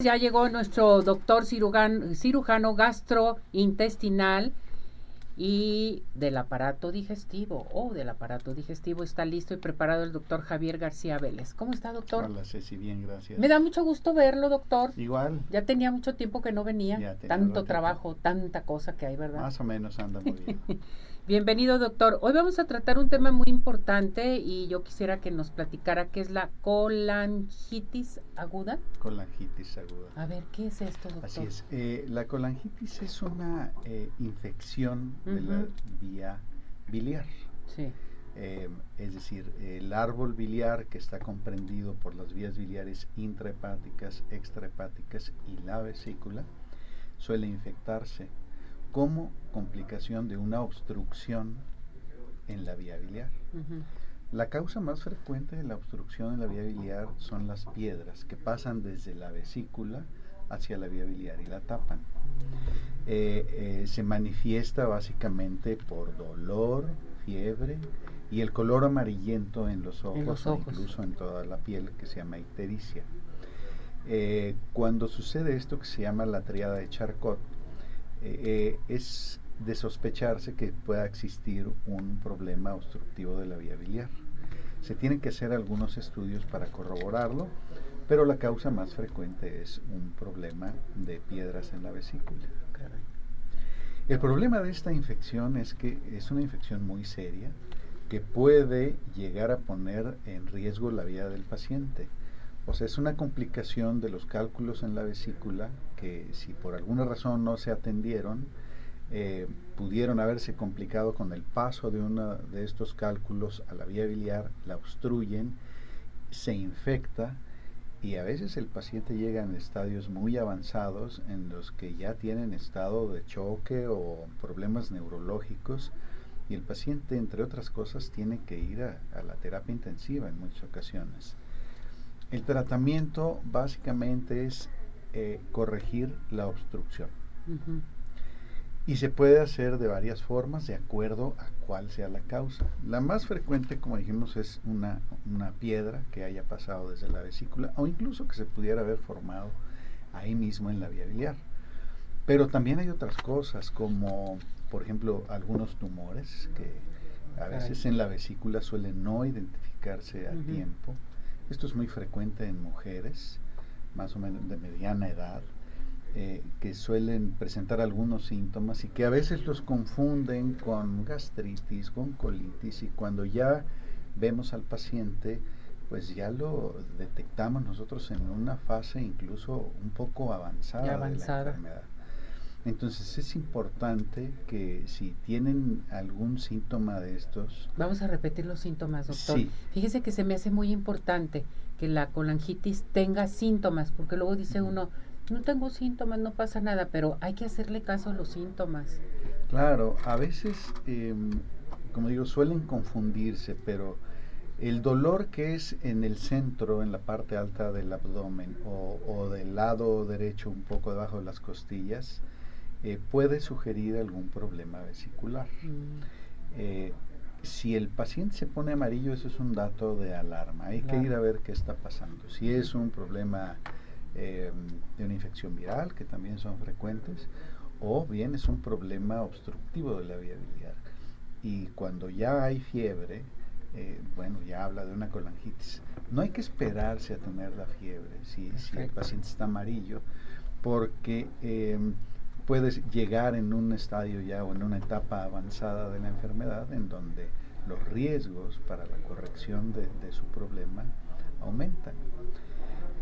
Ya llegó nuestro doctor cirujano, cirujano gastrointestinal y del aparato digestivo o del aparato digestivo está listo y preparado el doctor Javier García Vélez. ¿Cómo está, doctor? Hola, Ceci, bien, gracias. Me da mucho gusto verlo, doctor. Igual. Ya tenía mucho tiempo que no venía. Tanto trabajo, tanta cosa que hay, ¿verdad? Más o menos anda muy bien. Bienvenido, doctor. Hoy vamos a tratar un tema muy importante y yo quisiera que nos platicara qué es la colangitis aguda. Colangitis aguda. A ver, ¿qué es esto, doctor? Así es. Eh, la colangitis es una eh, infección de la vía biliar. Sí. Eh, es decir, el árbol biliar que está comprendido por las vías biliares intrahepáticas, extrahepáticas y la vesícula suele infectarse como complicación de una obstrucción en la vía biliar. La causa más frecuente de la obstrucción en la vía biliar son las piedras que pasan desde la vesícula hacia la vía biliar y la tapan. Eh, eh, se manifiesta básicamente por dolor, fiebre y el color amarillento en los ojos, e incluso en toda la piel que se llama ictericia. Eh, cuando sucede esto que se llama la triada de Charcot, eh, es de sospecharse que pueda existir un problema obstructivo de la vía biliar. Se tienen que hacer algunos estudios para corroborarlo, pero la causa más frecuente es un problema de piedras en la vesícula. El problema de esta infección es que es una infección muy seria que puede llegar a poner en riesgo la vida del paciente. O sea, es una complicación de los cálculos en la vesícula que si por alguna razón no se atendieron, eh, pudieron haberse complicado con el paso de uno de estos cálculos a la vía biliar, la obstruyen, se infecta y a veces el paciente llega en estadios muy avanzados en los que ya tienen estado de choque o problemas neurológicos y el paciente, entre otras cosas, tiene que ir a la terapia intensiva en muchas ocasiones. El tratamiento básicamente es eh, corregir la obstrucción. Y se puede hacer de varias formas de acuerdo a cuál sea la causa. La más frecuente, como dijimos, es una, una piedra que haya pasado desde la vesícula o incluso que se pudiera haber formado ahí mismo en la vía biliar. Pero también hay otras cosas como, por ejemplo, algunos tumores que a veces en la vesícula suelen no identificarse a tiempo esto es muy frecuente en mujeres, más o menos de mediana edad, eh, que suelen presentar algunos síntomas y que a veces los confunden con gastritis, con colitis y cuando ya vemos al paciente, pues ya lo detectamos nosotros en una fase incluso un poco avanzada, avanzada. de la enfermedad. Entonces es importante que si tienen algún síntoma de estos... Vamos a repetir los síntomas, doctor. Fíjese que se me hace muy importante que la colangitis tenga síntomas, porque luego dice uno, no tengo síntomas, no pasa nada, pero hay que hacerle caso a los síntomas. Claro, a veces, em, como digo, suelen confundirse, pero el dolor que es en el centro, en la parte alta del abdomen o, o del lado derecho, un poco debajo de las costillas, eh, puede sugerir algún problema vesicular. Mm. Eh, si el paciente se pone amarillo, eso es un dato de alarma. Hay que ir a ver qué está pasando. Si es un problema eh, de una infección viral, que también son frecuentes, o bien es un problema obstructivo de la vía biliar. Y cuando ya hay fiebre, bueno, ya habla de una colangitis. No hay que esperarse a tener la fiebre si, si el paciente está amarillo, porque puedes llegar en un estadio ya o en una etapa avanzada de la enfermedad en donde los riesgos para la corrección de, su problema aumentan.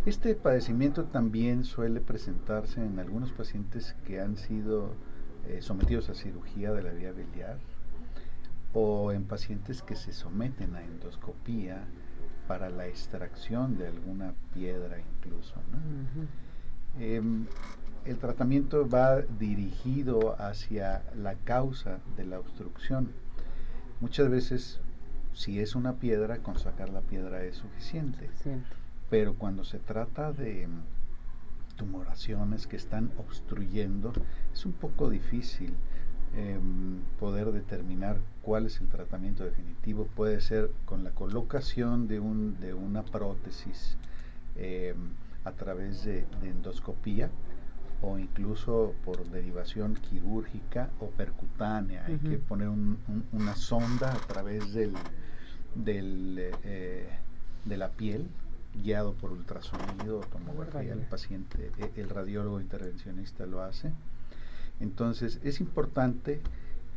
Este padecimiento también suele presentarse en algunos pacientes que han sido eh, sometidos a cirugía de la vía biliar o en pacientes que se someten a endoscopía para la extracción de alguna piedra incluso. ¿no? El tratamiento va dirigido hacia la causa de la obstrucción. Muchas veces, si es una piedra, con sacar la piedra es suficiente. Pero cuando se trata de tumoraciones que están obstruyendo, es un poco difícil em, poder determinar cuál es el tratamiento definitivo. Puede ser con la colocación de, un, de una prótesis. Em, a través de, endoscopía o incluso por derivación quirúrgica o percutánea. Hay que poner una sonda a través del, del, eh, de la piel guiado por ultrasonido o tomografía. El paciente, e, el radiólogo intervencionista lo hace. Entonces es importante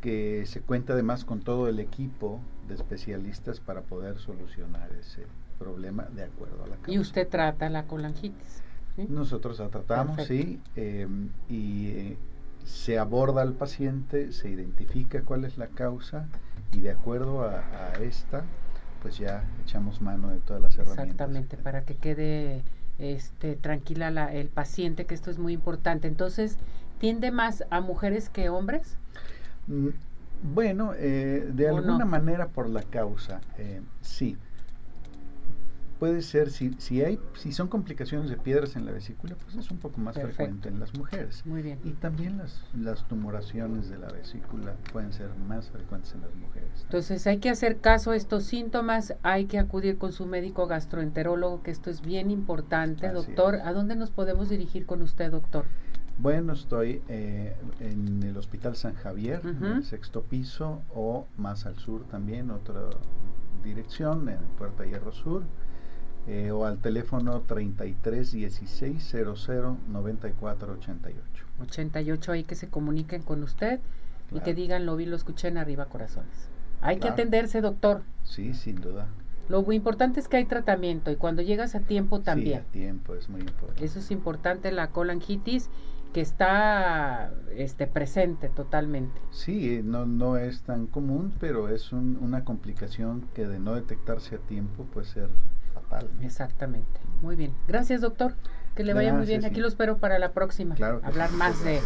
que se cuente además con todo el equipo de especialistas para poder solucionar ese problema de acuerdo a la causa. ¿Y usted trata la colangitis? Nosotros la tratamos, sí, em, y eh, se aborda al paciente, se identifica cuál es la causa y de acuerdo a, a esta, pues ya echamos mano de todas las herramientas. Exactamente, para que quede este, tranquila la, el paciente, que esto es muy importante. Entonces, ¿tiende más a mujeres que hombres? Mm, bueno, eh, de alguna manera por la causa, eh, sí puede ser, si, si, hay, si son complicaciones de piedras en la vesícula, pues es un poco más frecuente en las mujeres. Muy bien. Y también las, las tumoraciones de la vesícula pueden ser más frecuentes en las mujeres. Entonces hay que hacer caso a estos síntomas, hay que acudir con su médico gastroenterólogo, que esto es bien importante. doctor, ¿a dónde nos podemos dirigir con usted, doctor? Bueno, estoy eh, en el Hospital San Javier, en el sexto piso, o más al sur también, otra dirección, en Puerta Hierro Sur eh, o al teléfono 33 16 00 94 88. 88 ahí que se comuniquen con usted y que digan lo vi, lo escuché en arriba corazones. Hay que atenderse, doctor. Sí, sin duda. Lo importante es que hay tratamiento y cuando llegas a tiempo también. Sí, a tiempo es muy importante. Eso es importante, la colangitis que está este, presente totalmente. Sí, no, no es tan común, pero es una complicación que de no detectarse a tiempo puede ser Exactamente. Muy bien. Gracias, doctor. Que le vaya muy bien. Aquí lo espero para la próxima. Hablar más de